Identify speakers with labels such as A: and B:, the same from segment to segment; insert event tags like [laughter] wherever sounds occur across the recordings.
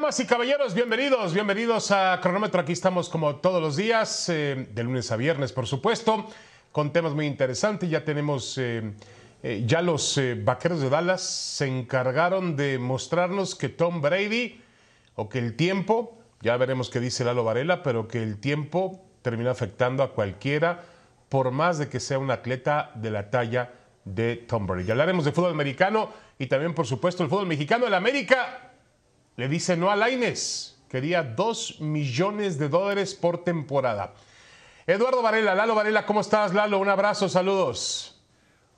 A: Damas y caballeros, bienvenidos, bienvenidos a Cronómetro. Aquí estamos como todos los días, eh, de lunes a viernes, por supuesto, con temas muy interesantes. Ya tenemos, eh, eh, ya los vaqueros de Dallas se encargaron de mostrarnos que Tom Brady, o que el tiempo, ya veremos qué dice Lalo Varela, pero que el tiempo termina afectando a cualquiera, por más de que sea un atleta de la talla de Tom Brady. Hablaremos de fútbol americano y también, por supuesto, el fútbol mexicano. El América le dice no a Laines. Quería dos millones de dólares por temporada. Eduardo Varela, Lalo Varela, ¿cómo estás, Lalo? Un abrazo, saludos.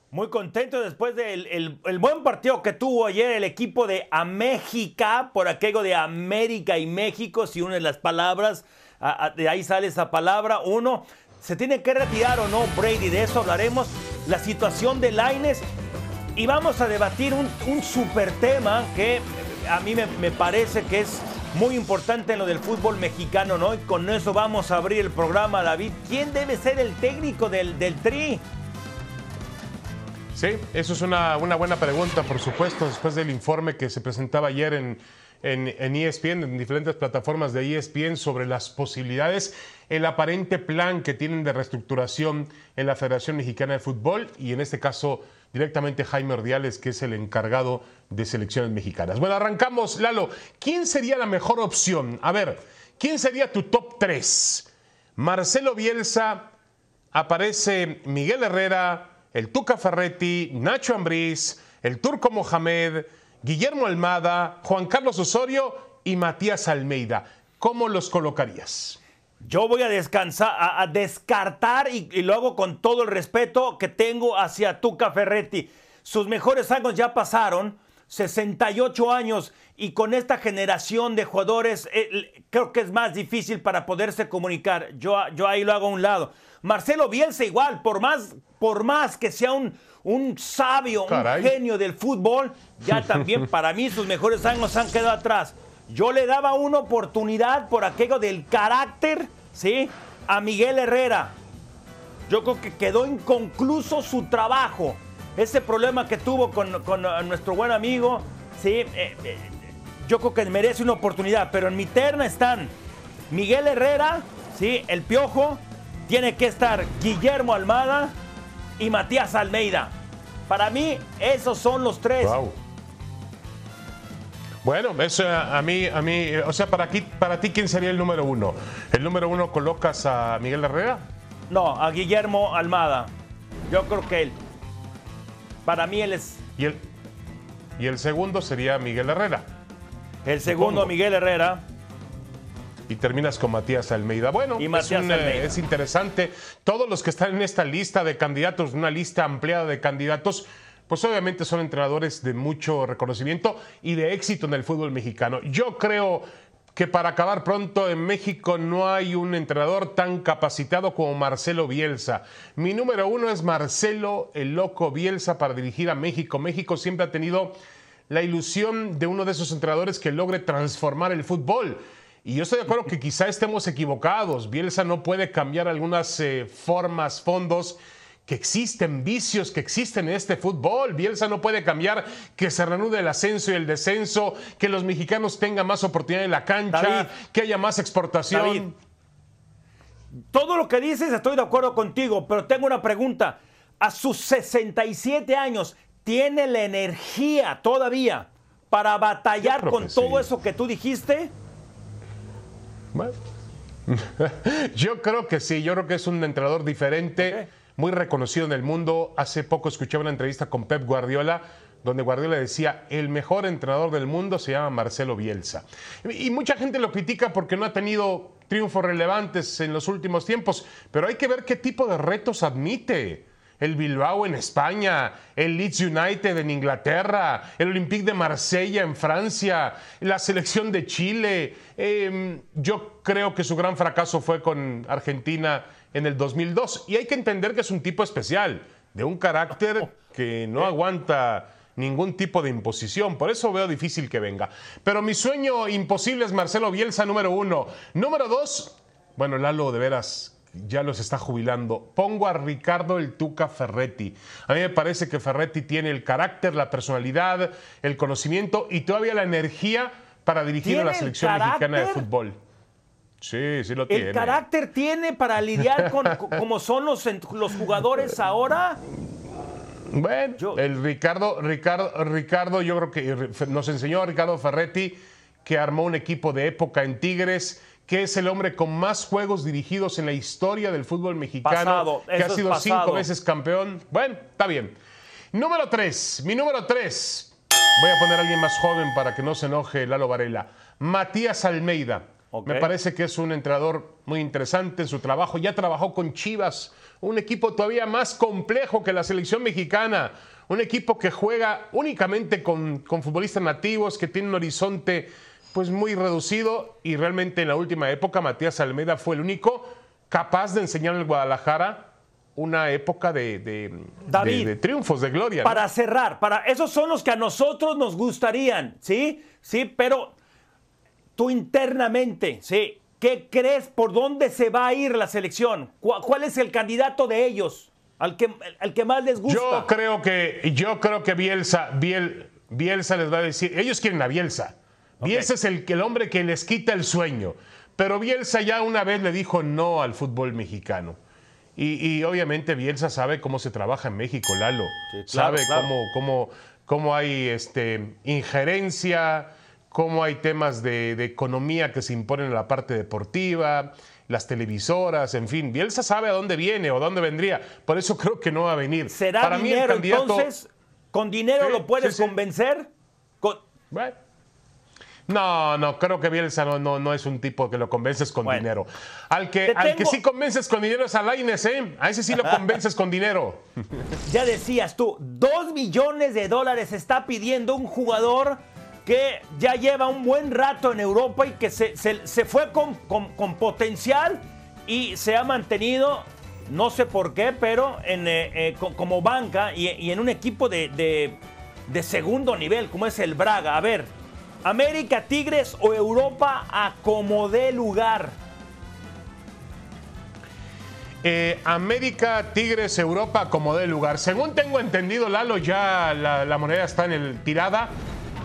B: Muy contento después del el, buen partido que tuvo ayer el equipo de Améxica, por aquello de América y México, si unes las palabras, de ahí sale esa palabra. Uno, ¿se tiene que retirar o no Brady? De eso hablaremos. La situación de Laines. Y vamos a debatir un, un super tema que a mí me, parece que es muy importante en lo del fútbol mexicano, ¿no? Y con eso vamos a abrir el programa, David. ¿Quién debe ser el técnico del, del Tri?
A: Sí, eso es una, buena pregunta, por supuesto, después del informe que se presentaba ayer en, en, ESPN, en diferentes plataformas de ESPN, sobre las posibilidades, el aparente plan que tienen de reestructuración en la Federación Mexicana de Fútbol y en este caso directamente Jaime Ordiales, que es el encargado de selecciones mexicanas. Bueno, arrancamos, Lalo. ¿Quién sería la mejor opción? A ver, ¿quién sería tu top 3? Marcelo Bielsa, aparece Miguel Herrera, el Tuca Ferretti, Nacho Ambriz, el Turco Mohamed, Guillermo Almada, Juan Carlos Osorio y Matías Almeida. ¿Cómo los colocarías?
B: Yo voy a descartar y, lo hago con todo el respeto que tengo hacia Tuca Ferretti. Sus mejores años ya pasaron, 68 años, y con esta generación de jugadores eh, creo que es más difícil para poderse comunicar. Yo ahí lo hago a un lado. Marcelo Bielsa igual, por más, por más que sea un, un sabio, un genio del fútbol, ya [laughs] también para mí sus mejores años han quedado atrás. Yo le daba una oportunidad por aquello del carácter, ¿sí? A Miguel Herrera. Yo creo que quedó inconcluso su trabajo. Ese problema que tuvo con, nuestro buen amigo, ¿sí? Eh, eh, yo creo que merece una oportunidad. Pero en mi terna están Miguel Herrera, ¿sí? El Piojo. Tiene que estar Guillermo Almada y Matías Almeida. Para mí, esos son los tres.
A: Bueno, eso a mí, a mí, o sea, para, aquí, para ti, ¿quién sería el número uno? ¿El número uno colocas a Miguel Herrera?
B: No, a Guillermo Almada. Yo creo que él. Para mí él es.
A: Y el, y el segundo sería Miguel Herrera.
B: El segundo, Miguel Herrera.
A: Y terminas con Matías Almeida. Bueno, es, eh, es interesante. Todos los que están en esta lista de candidatos, una lista ampliada de candidatos, pues obviamente son entrenadores de mucho reconocimiento y de éxito en el fútbol mexicano. Yo creo que para acabar pronto en México no hay un entrenador tan capacitado como Marcelo Bielsa. Mi número uno es Marcelo el Loco Bielsa para dirigir a México. México siempre ha tenido la ilusión de uno de esos entrenadores que logre transformar el fútbol. Y yo estoy de acuerdo que quizá estemos equivocados. Bielsa no puede cambiar algunas eh, formas, fondos que existen vicios que existen en este fútbol. Bielsa no puede cambiar que se reanude el ascenso y el descenso, que los mexicanos tengan más oportunidad en la cancha, que haya más exportación.
B: todo lo que dices estoy de acuerdo contigo, pero tengo una pregunta. A sus 67 años, ¿tiene la energía todavía para batallar con todo eso que tú dijiste?
A: Bueno. [laughs] yo creo que sí, yo creo que es un entrenador diferente muy reconocido en el mundo. Hace poco escuché una entrevista con Pep Guardiola donde Guardiola decía, el mejor entrenador del mundo se llama Marcelo Bielsa. Y mucha gente lo critica porque no ha tenido triunfos relevantes en los últimos tiempos, pero hay que ver qué tipo de retos admite. El Bilbao en España, el Leeds United en Inglaterra, el Olympique de Marsella en Francia, la selección de Chile. Em, yo creo que su gran fracaso fue con Argentina en el 2002. Y hay que entender que es un tipo especial, de un carácter [laughs] que no aguanta ningún tipo de imposición. Por eso veo difícil que venga. Pero mi sueño imposible es Marcelo Bielsa, número uno. Número dos, bueno, Lalo, de veras, ya los está jubilando. Pongo a Ricardo el Tuca Ferretti. A mí me parece que Ferretti tiene el carácter, la personalidad, el conocimiento y todavía la energía para dirigir a la
B: ¿Tiene el
A: selección mexicana de fútbol. Sí, sí lo tiene.
B: ¿El carácter tiene para lidiar con co- como son los, los jugadores ahora?
A: Bueno,
B: Yo-
A: el Ricardo, Ricardo, Ricardo, yo creo que nos enseñó Ricardo Ferretti que armó un equipo de época en Tigres, que es el hombre con más juegos dirigidos en la historia del fútbol mexicano,
B: Pasado,
A: que ha sido cinco veces campeón. Bueno, está bien. Número tres, mi número tres. Voy a poner a alguien más joven para que no se enoje Lalo Varela. Matías Almeida. Me parece que es un entrenador muy interesante en su trabajo. Ya trabajó con Chivas, un equipo todavía más complejo que la selección mexicana. Un equipo que juega únicamente con, con futbolistas nativos, que tiene un horizonte pues muy reducido. Y realmente en la última época Matías Almeida fue el único capaz de enseñar al Guadalajara una época de, de-
B: David,
A: de- de triunfos, de gloria. ¿no?
B: Para cerrar, para esos son los que a nosotros nos gustarían, ¿sí? Sí, pero tú internamente, ¿sí? ¿Qué crees por dónde se va a ir la selección? ¿Cuál, cuál es el candidato de ellos? Al que, al que más les gusta.
A: Yo creo que, yo creo que Bielsa, Biel- Bielsa les va a decir, ellos quieren a Bielsa. Bielsa es el, el hombre que les quita el sueño. Pero Bielsa ya una vez le dijo no al fútbol mexicano. Y, y obviamente Bielsa sabe cómo se trabaja en México, Lalo.
B: Sí, claro,
A: sabe
B: claro.
A: Cómo, cómo, cómo hay este, injerencia, cómo hay temas de, de economía que se imponen en la parte deportiva, las televisoras, en fin. Bielsa sabe a dónde viene o dónde vendría. Por eso creo que no va a venir.
B: ¿Será
A: Para mí el
B: dinero
A: candidato-
B: entonces? ¿Con dinero
A: Sí,
B: lo puedes
A: sí, sí.
B: convencer? Con-
A: Bueno. No, no, creo que Bielsa no, no, no es un tipo que lo convences con
B: Bueno.
A: dinero. Al que,
B: Te
A: al que sí convences con dinero es a Lainez, ¿eh? A ese sí lo convences con dinero. [laughs]
B: Ya decías tú, dos millones de dólares está pidiendo un jugador que ya lleva un buen rato en Europa y que se, se- se fue con, con- con potencial y se ha mantenido, no sé por qué, pero en, eh, eh, co- como banca y, y en un equipo de, de- de segundo nivel como es el Braga. A ver, América, Tigres o Europa a como dé lugar.
A: Eh, América, Tigres, Europa, como de lugar. Según tengo entendido, Lalo, ya la, la moneda está en el tirada.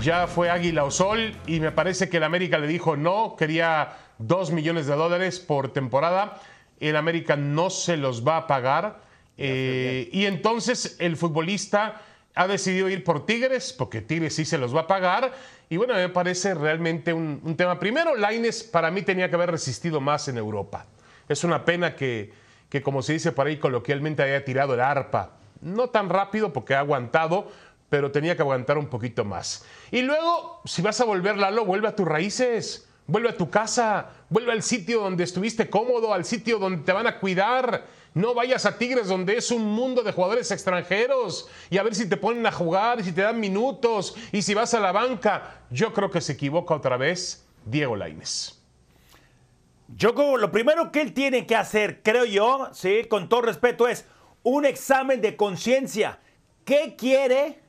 A: Ya fue Águila o Sol y me parece que el América le dijo no, quería dos millones de dólares por temporada. El América no se los va a pagar. Eh, y entonces el futbolista ha decidido ir por Tigres, porque Tigres sí se los va a pagar. Y bueno, me parece realmente un, tema. Primero, Laines para mí tenía que haber resistido más en Europa. Es una pena que, que, como se dice por ahí coloquialmente, haya tirado el arpa. No tan rápido porque ha aguantado, pero tenía que aguantar un poquito más. Y luego, si vas a volver, Lalo, vuelve a tus raíces, vuelve a tu casa, vuelve al sitio donde estuviste cómodo, al sitio donde te van a cuidar. No vayas a Tigres donde es un mundo de jugadores extranjeros y a ver si te ponen a jugar y si te dan minutos y si vas a la banca. Yo creo que se equivoca otra vez Diego Lainez.
B: Yo creo lo primero que él tiene que hacer, creo yo, sí, con todo respeto, es un examen de conciencia. ¿Qué quiere?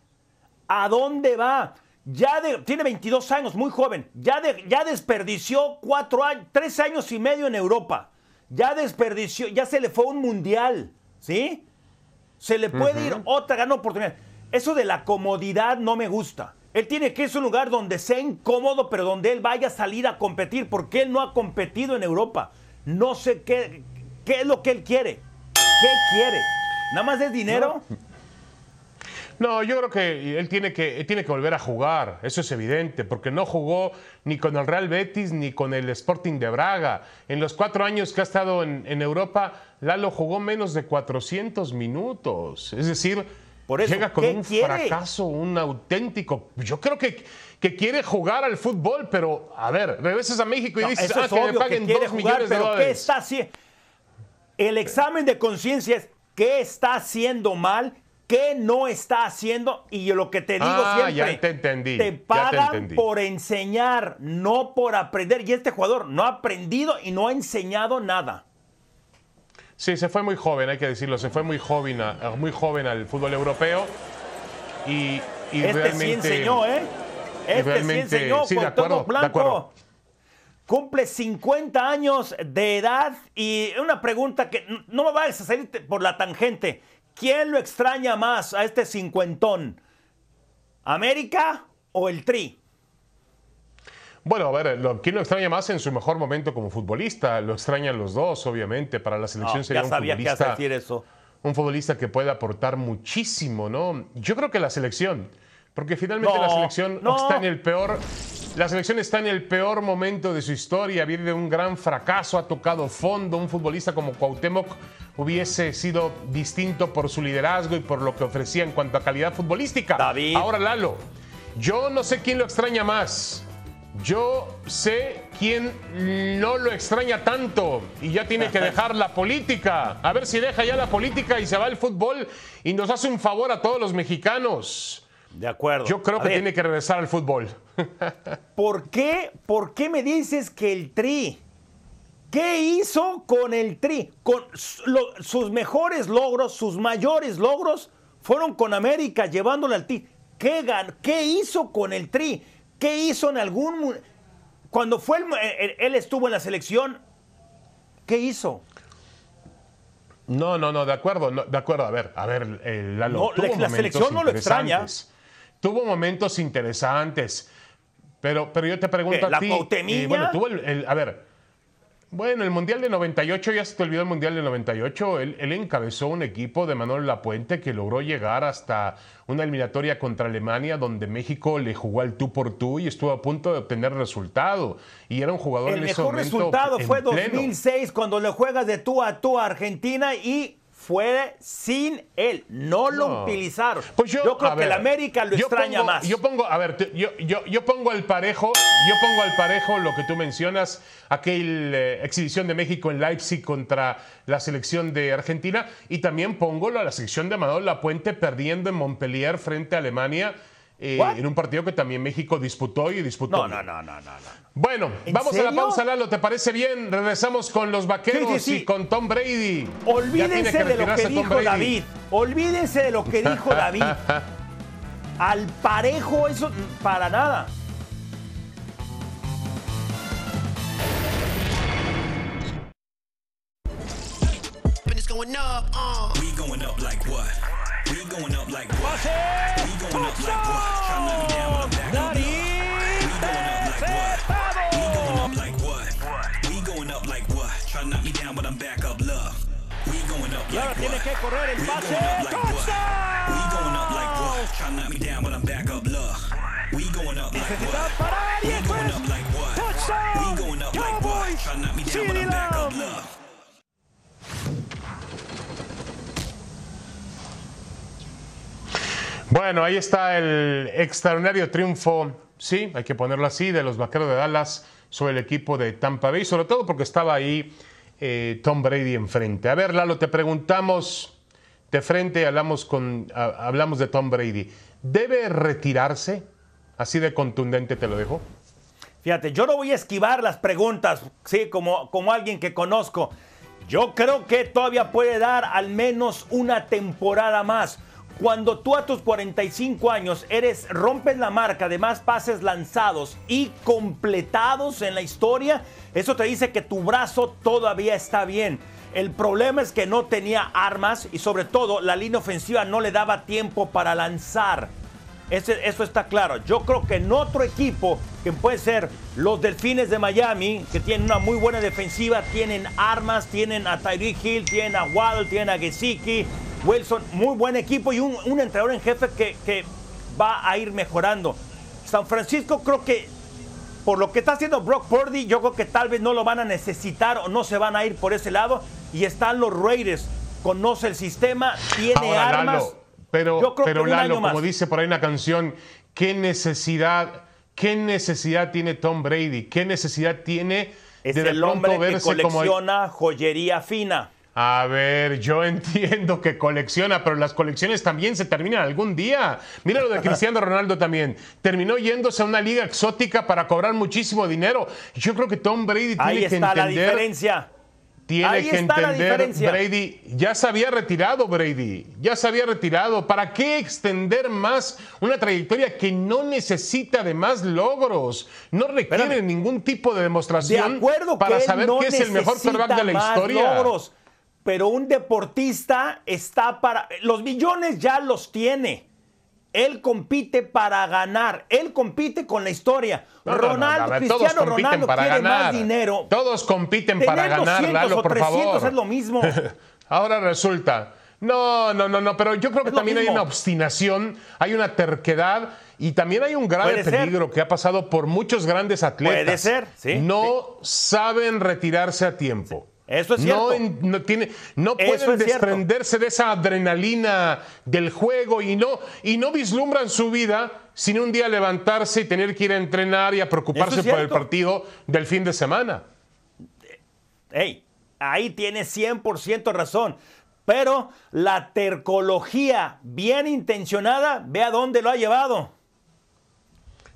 B: ¿A dónde va? Ya de- tiene 22 años, muy joven. Ya, ya desperdició cuatro años, tres años y medio en Europa. Ya desperdició, ya se le fue un mundial, ¿sí? Se le puede ir otra gran oportunidad. Eso de la comodidad no me gusta. Él tiene que irse a un lugar donde sea incómodo, pero donde él vaya a salir a competir, porque él no ha competido en Europa. No sé qué, qué es lo que él quiere. ¿Qué quiere? ¿Nada más es dinero?
A: No, yo creo que él tiene que, tiene que volver a jugar, eso es evidente, porque no jugó ni con el Real Betis ni con el Sporting de Braga. En los cuatro años que ha estado en, en Europa, Lalo jugó menos de 400 minutos. Es decir,
B: Por eso,
A: llega con
B: ¿qué
A: un
B: quiere?
A: fracaso, un auténtico. Yo creo que, que quiere jugar al fútbol, pero a ver, regresas a México y
B: No,
A: dices, ah,
B: es
A: que me paguen dos
B: jugar,
A: millones de
B: pero ¿qué
A: dólares.
B: está haciendo? El examen de conciencia es qué está haciendo mal, qué no está haciendo y lo que te digo
A: Ah,
B: siempre,
A: ya te entendí,
B: te
A: ya te
B: pagan por enseñar, no por aprender. Y este jugador no ha aprendido y no ha enseñado nada.
A: Sí, se fue muy joven, hay que decirlo, se fue muy joven, a- muy joven al fútbol europeo y, y
B: este
A: realmente
B: sí enseñó, ¿eh? Este sí enseñó
A: sí, de
B: con
A: acuerdo,
B: todo
A: de
B: blanco.
A: acuerdo.
B: Cumple 50 años de edad y una pregunta que no me vayas a salir por la tangente. ¿Quién lo extraña más a este cincuentón? ¿América o el Tri?
A: Bueno, a ver, lo, ¿quién lo extraña más en su mejor momento como futbolista? Lo extrañan los dos, obviamente. Para la selección
B: No,
A: sería
B: ya
A: un
B: sabía que
A: futbolista
B: decir eso.
A: un futbolista que puede aportar muchísimo, ¿no? Yo creo que la selección, porque finalmente
B: No,
A: la selección
B: no.
A: está en el peor, la selección está en el peor momento de su historia, viene de un gran fracaso, ha tocado fondo, un futbolista como Cuauhtémoc hubiese sido distinto por su liderazgo y por lo que ofrecía en cuanto a calidad futbolística.
B: David.
A: Ahora Lalo, yo no sé quién lo extraña más. Yo sé quién no lo extraña tanto y ya tiene que [laughs] dejar la política. A ver si deja ya la política y se va al fútbol y nos hace un favor a todos los mexicanos.
B: De acuerdo.
A: Yo creo
B: A
A: que
B: ver,
A: tiene que regresar al fútbol. [laughs]
B: ¿Por qué, ¿Por qué me dices que el Tri? ¿Qué hizo con el Tri? Con lo- sus mejores logros, sus mayores logros fueron con América, llevándole al Tri. ¿Qué, gan- ¿Qué hizo con el Tri? ¿Qué hizo en algún... Cuando fue el mu- él, él estuvo en la selección, ¿qué hizo?
A: No, no, no, de acuerdo, no, de acuerdo. A ver, a ver, eh, Lalo.
B: No, la- la selección no lo extraña.
A: Tuvo momentos interesantes. Pero, pero yo te pregunto
B: ¿Qué,
A: a
B: la
A: ti.
B: Cuauhtemilla?
A: eh, bueno, tuvo el, el- A ver. Bueno, el Mundial de 98, ya se te olvidó el Mundial de 98. Él, él encabezó un equipo de Manuel Lapuente que logró llegar hasta una eliminatoria contra Alemania, donde México le jugó al tú por tú y estuvo a punto de obtener resultado. Y era un jugador
B: El
A: en ese
B: mejor
A: momento
B: resultado
A: en
B: fue
A: pleno.
B: 2006 cuando le juegas de tú a tú a Argentina y fue sin él. No lo
A: No.
B: utilizaron.
A: Pues yo,
B: creo
A: a
B: que
A: ver,
B: el América lo
A: yo
B: extraña
A: pongo-
B: más.
A: Yo pongo, a ver, te- yo, yo, yo pongo al parejo, yo pongo al parejo lo que tú mencionas, aquella exhibición de México en Leipzig contra la selección de Argentina, y también pongo a la selección de Manuel Lapuente perdiendo en Montpellier frente a Alemania. Eh, en un partido que también México disputó y disputó.
B: no, no, no, no, no. no.
A: Bueno,
B: ¿En
A: vamos a la pausa, Lalo, ¿te parece bien? Regresamos con los vaqueros
B: Sí, sí, sí.
A: y con Tom Brady.
B: Olvídense de lo que dijo. David. Olvídense de lo que dijo David. [laughs] Al parejo, eso para nada.
C: Uh.
D: We going up like what? We going up like what? We going up like what? Try to down, but I'm back up. We going up like what? We going up like what? We going up like what? Try to knock me down, but I'm back up, love. We going up like what? We going up like what? We going up like what? Try to knock me down, but I'm back up, love. We going up like what? We going up like what? We going up like what? Try to knock me down, but I'm back up, love.
A: Bueno, ahí está el extraordinario triunfo, sí, hay que ponerlo así, de los Vaqueros de Dallas sobre el equipo de Tampa Bay, sobre todo porque estaba ahí eh, Tom Brady enfrente. A ver, Lalo, te preguntamos de frente, hablamos, con, hablamos de Tom Brady. ¿Debe retirarse? Así de contundente te lo dejo.
B: Fíjate, yo no voy a esquivar las preguntas, sí, como, como alguien que conozco. Yo creo que todavía puede dar al menos una temporada más. Cuando tú a tus 45 años eres, rompes la marca de más pases lanzados y completados en la historia, eso te dice que tu brazo todavía está bien. El problema es que no tenía armas y sobre todo la línea ofensiva no le daba tiempo para lanzar. Eso está claro. Yo creo que en otro equipo, que puede ser los Delfines de Miami, que tienen una muy buena defensiva, tienen armas, tienen a Tyreek Hill, tienen a Waddle, tienen a Gesicki, Wilson, muy buen equipo y un, un entrenador en jefe que, que va a ir mejorando. San Francisco creo que por lo que está haciendo Brock Purdy, yo creo que tal vez no lo van a necesitar o no se van a ir por ese lado. Y están los Raiders, conoce el sistema, tiene
A: Ahora,
B: armas.
A: Lalo, pero,
B: Yo creo
A: pero
B: que
A: Lalo, como dice por ahí una canción, ¿qué necesidad, qué necesidad tiene Tom Brady? ¿Qué necesidad tiene
B: Es
A: de de
B: el
A: pronto
B: hombre que
A: como...
B: colecciona joyería fina.
A: A ver, yo [laughs] entiendo que colecciona, pero las colecciones también se terminan algún día. Mira lo de Cristiano Ronaldo también. Terminó yéndose a una liga exótica para cobrar muchísimo dinero. Yo creo que Tom Brady
B: Ahí
A: tiene que
B: está la diferencia.
A: tiene
B: Ahí
A: que
B: está la
A: entender,
B: diferencia.
A: Brady, ya se había retirado Brady, ya se había retirado. ¿Para qué extender más una trayectoria que no necesita de más logros? No requiere
B: Espérame.
A: ningún tipo de
B: De
A: demostración
B: acuerdo
A: para saber
B: no
A: que es el mejor quarterback de la historia.
B: logros, pero un deportista está para... Los millones ya los tiene. Él compite para ganar. Él compite con la historia.
A: No, no, no,
B: Ronaldo,
A: ver,
B: Cristiano
A: compiten
B: Ronaldo
A: para
B: quiere
A: ganar.
B: más dinero.
A: Todos compiten para ganar,
B: 200
A: Lalo, por
B: 300
A: favor.
B: es lo mismo. [laughs]
A: Ahora resulta. No, no, no, no, pero yo creo que también hay una obstinación, hay una terquedad y también hay un grave
B: ser.
A: peligro que ha pasado por muchos grandes atletas.
B: Puede ser, sí,
A: No saben retirarse a tiempo.
B: Eso es
A: No,
B: cierto.
A: en- no, tiene, no pueden
B: es cierto.
A: desprenderse de esa adrenalina del juego y no, y no vislumbran su vida sin un día levantarse y tener que ir a entrenar y a preocuparse
B: es
A: por el partido del fin de semana.
B: Hey, ahí tiene 100% razón. Pero la tercología bien intencionada, ve a dónde lo ha llevado.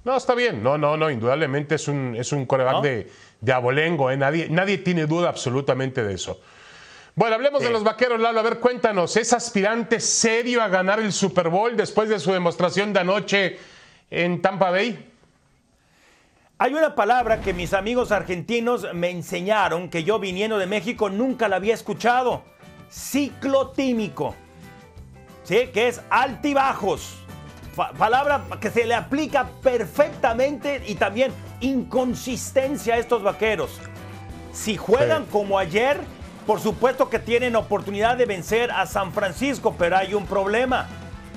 A: No, está bien. No, no, no. Indudablemente es un, es un coreback
B: ¿No?
A: de, de abolengo. ¿eh? Nadie, nadie tiene duda absolutamente de eso. Bueno, hablemos de los vaqueros, Lalo. A ver, cuéntanos. ¿Es aspirante serio a ganar el Super Bowl después de su demostración de anoche en Tampa Bay?
B: Hay una palabra que mis amigos argentinos me enseñaron que yo viniendo de México nunca la había escuchado. Ciclotímico. ¿Sí? Que es altibajos. Palabra que se le aplica perfectamente y también inconsistencia estos vaqueros. Si juegan
A: Sí.
B: como ayer, por supuesto que tienen oportunidad de vencer a San Francisco, pero hay un problema.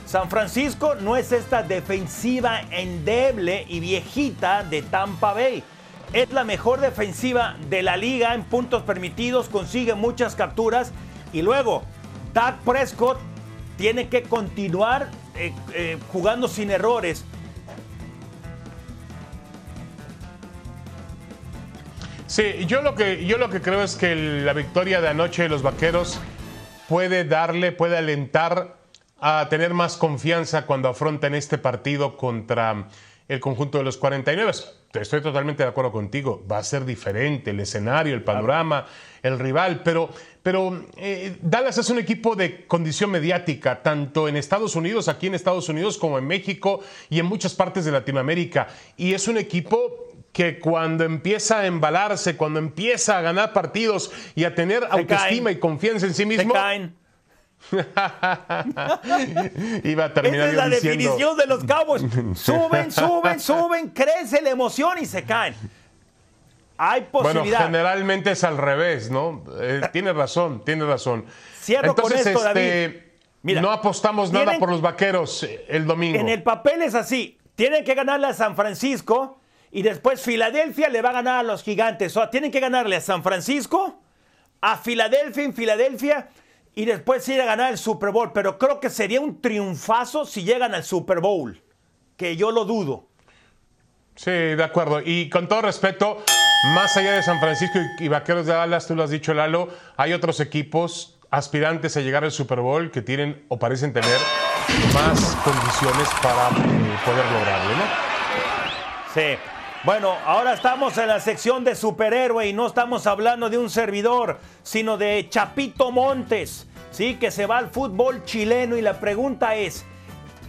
B: San Francisco no es esta defensiva endeble y viejita de Tampa Bay. Es la mejor defensiva de la liga en puntos permitidos, consigue muchas capturas y luego Dak Prescott tiene que continuar eh, eh, jugando sin errores.
A: Sí, yo lo que, yo lo que creo es que la victoria de anoche de los vaqueros puede darle, puede alentar a tener más confianza cuando afronten este partido contra el conjunto de los 49. Estoy totalmente de acuerdo contigo. Va a ser diferente el escenario, el panorama, el rival, pero, pero eh, Dallas es un equipo de condición mediática, tanto en Estados Unidos, aquí en Estados Unidos, como en México y en muchas partes de Latinoamérica. Y es un equipo que cuando empieza a embalarse, cuando empieza a ganar partidos y a tener autoestima
B: caen.
A: y confianza en sí
B: Se
A: mismo,
B: caen. [laughs]
A: iba a
B: Esa
A: terminar
B: es la
A: diciendo,
B: definición de los Cowboys. [laughs] Suben, suben, suben, crece la emoción y se caen. Hay
A: Bueno,
B: posibilidad.
A: generalmente es al revés, ¿no? Eh, tiene razón, tiene razón.
B: Cierro con
A: Entonces,
B: esto,
A: este,
B: David. Mira,
A: no apostamos nada por los vaqueros eh, el domingo.
B: En el papel es así. Tienen que ganarle a San Francisco y después Filadelfia le va a ganar a los gigantes. O sea, tienen que ganarle a San Francisco, a Filadelfia en Filadelfia y después ir a ganar el Super Bowl. Pero creo que sería un triunfazo si llegan al Super Bowl. Que yo lo dudo.
A: Sí, de acuerdo. Y con todo respeto, más allá de San Francisco y, Vaqueros de Dallas, tú lo has dicho, Lalo, hay otros equipos aspirantes a llegar al Super Bowl que tienen o parecen tener más condiciones para eh, poder lograrlo, ¿no?
B: Sí. Bueno, ahora estamos en la sección de superhéroe y no estamos hablando de un servidor, sino de Chapito Montes, ¿sí? Que se va al fútbol chileno y la pregunta es,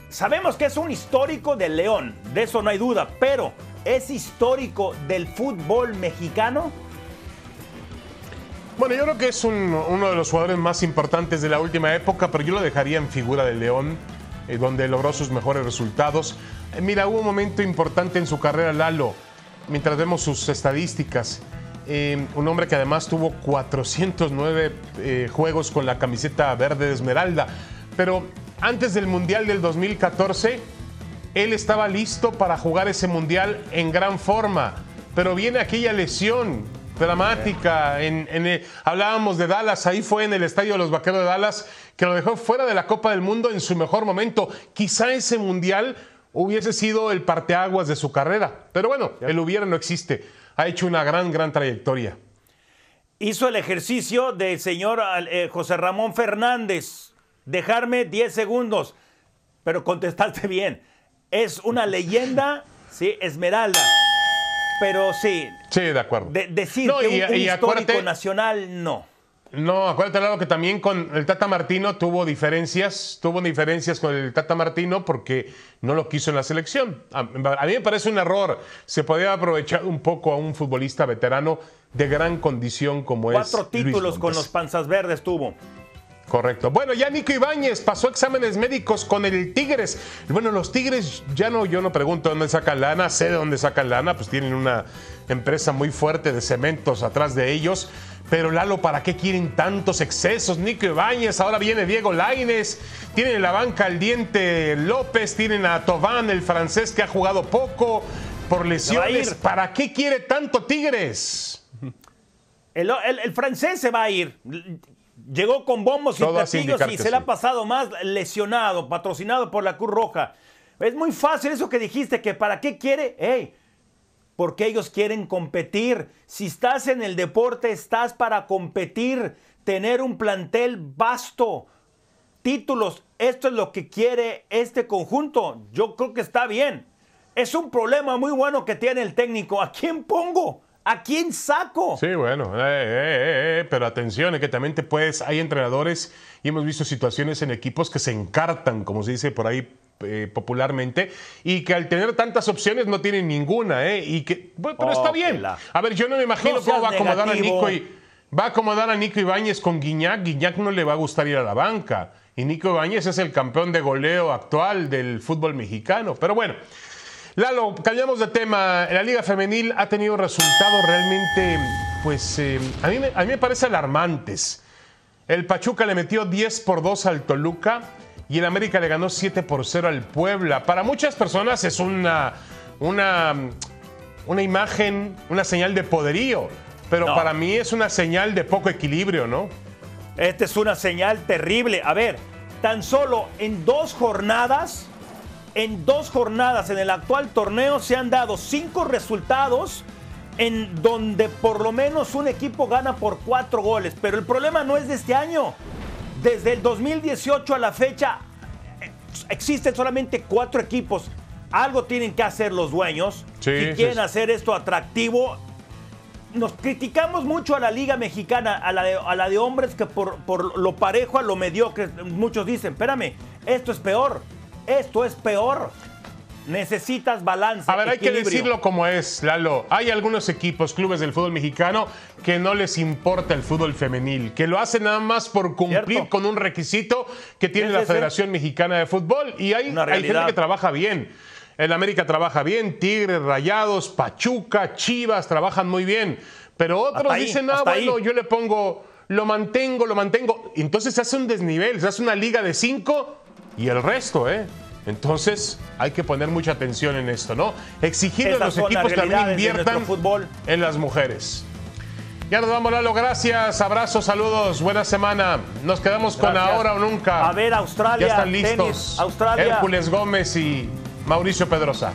B: sabemos que es un histórico del León, de eso no hay duda, pero ¿es histórico del fútbol mexicano?
A: Bueno, yo creo que es un- uno de los jugadores más importantes de la última época, pero yo lo dejaría en figura de León, eh, donde logró sus mejores resultados. Eh, mira, hubo un momento importante en su carrera, Lalo, mientras vemos sus estadísticas. Eh, un hombre que además tuvo 409 eh, juegos con la camiseta verde de Esmeralda. Pero antes del Mundial del 2014, él estaba listo para jugar ese Mundial en gran forma. Pero viene aquella lesión dramática. En, el- hablábamos de Dallas, ahí fue en el estadio de los Vaqueros de Dallas, que lo dejó fuera de la Copa del Mundo en su mejor momento. Quizá ese Mundial hubiese sido el parteaguas de su carrera. Pero bueno, el hubiera no existe. Ha hecho una gran, gran trayectoria.
B: Hizo el ejercicio del señor eh, José Ramón Fernández, dejarme 10 segundos, pero contestaste [laughs] bien. Es una leyenda, sí, Esmeralda. Pero sí,
A: Sí, de acuerdo.
B: de- decir
A: No,
B: que
A: y-
B: un, un
A: y
B: histórico
A: acuérdate-
B: nacional, no.
A: No, acuérdate, Lalo, que también con el Tata Martino tuvo diferencias, tuvo diferencias con el Tata Martino porque no lo quiso en la selección. A, a mí me parece un error. Se podía aprovechar un poco a un futbolista veterano de gran condición como es.
B: Cuatro
A: Luis
B: títulos con los panzas verdes tuvo.
A: Correcto. Bueno, ya Nico Ibáñez pasó exámenes médicos con el Tigres. Bueno, los Tigres, ya no, yo no pregunto dónde sacan lana, sé de dónde sacan lana, pues tienen una empresa muy fuerte de cementos atrás de ellos. Pero Lalo, ¿para qué quieren tantos excesos? Nico Ibáñez, ahora viene Diego Laines, tienen en la banca al Diente López, tienen a Tobán, el francés que ha jugado poco por lesiones. ¿Para qué quiere tanto Tigres?
B: El, el- el francés se va a ir. Llegó con bombos y
A: Todo
B: platillos y se le ha pasado más lesionado, patrocinado por la Cruz Roja. Es muy fácil eso que dijiste, que para qué quiere. ¡Ey! Porque ellos quieren competir. Si estás en el deporte, estás para competir, tener un plantel vasto, títulos. Esto es lo que quiere este conjunto. Yo creo que está bien. Es un problema muy bueno que tiene el técnico. ¿A quién pongo? ¿A quién saco?
A: Sí, bueno, eh, eh, eh, pero atención, eh, que también te puedes, hay entrenadores y hemos visto situaciones en equipos que se encartan, como se dice por ahí popularmente, y que al tener tantas opciones no tienen ninguna, ¿eh? Y que, bueno, pero está bien.
B: Ópela.
A: A ver, yo no me imagino
B: No
A: cómo va a acomodar
B: negativo.
A: a Nico y va a acomodar a Nico Ibáñez con Guiñac. Guiñac no le va a gustar ir a la banca. Y Nico Ibáñez es el campeón de goleo actual del fútbol mexicano. Pero bueno, Lalo, cambiamos de tema. La Liga Femenil ha tenido resultados realmente, pues, eh, a, mí me, a mí me parece alarmantes. El Pachuca le metió 10 por 2 al Toluca y el América le ganó 7 por 0 al Puebla. Para muchas personas es una, una, una imagen, una señal de poderío, pero
B: No.
A: para mí es una señal de poco equilibrio, ¿no?
B: Esta es una señal terrible. A ver, tan solo en dos jornadas, en dos jornadas en el actual torneo se han dado cinco resultados en donde por lo menos un equipo gana por cuatro goles. Pero el problema no es de este año. Desde el 2018 a la fecha eh, existen solamente cuatro equipos. Algo tienen que hacer los dueños
A: Sí,
B: si quieren
A: sí.
B: hacer esto atractivo nos criticamos mucho a la Liga Mexicana, a la de, a la de hombres, que por, por lo parejo a lo mediocre, muchos dicen, espérame, esto es peor, esto es peor. Necesitas balance.
A: A ver, hay que decirlo como es, Lalo. Hay algunos equipos, clubes del fútbol mexicano que no les importa el fútbol femenil, que lo hacen nada más por cumplir
B: Cierto.
A: con un requisito que tiene la. Federación Mexicana de Fútbol. Y hay, hay gente que trabaja bien. El América trabaja bien, Tigres, Rayados, Pachuca, Chivas trabajan muy bien. Pero otros
B: ahí,
A: dicen, ah, bueno,
B: ahí.
A: yo le pongo, lo mantengo, lo mantengo. Entonces se hace un desnivel, se hace una liga de cinco y el resto, ¿eh? Entonces hay que poner mucha atención en esto, ¿no? Exigirle a los equipos también inviertan
B: fútbol.
A: en las mujeres. Ya nos vamos, Lalo. Gracias, abrazos, saludos, buena semana. Nos quedamos con ahora o nunca.
B: A ver, Australia,
A: Ya están
B: tenis,
A: listos.
B: Australia.
A: Hércules Gómez y Mauricio Pedrosa.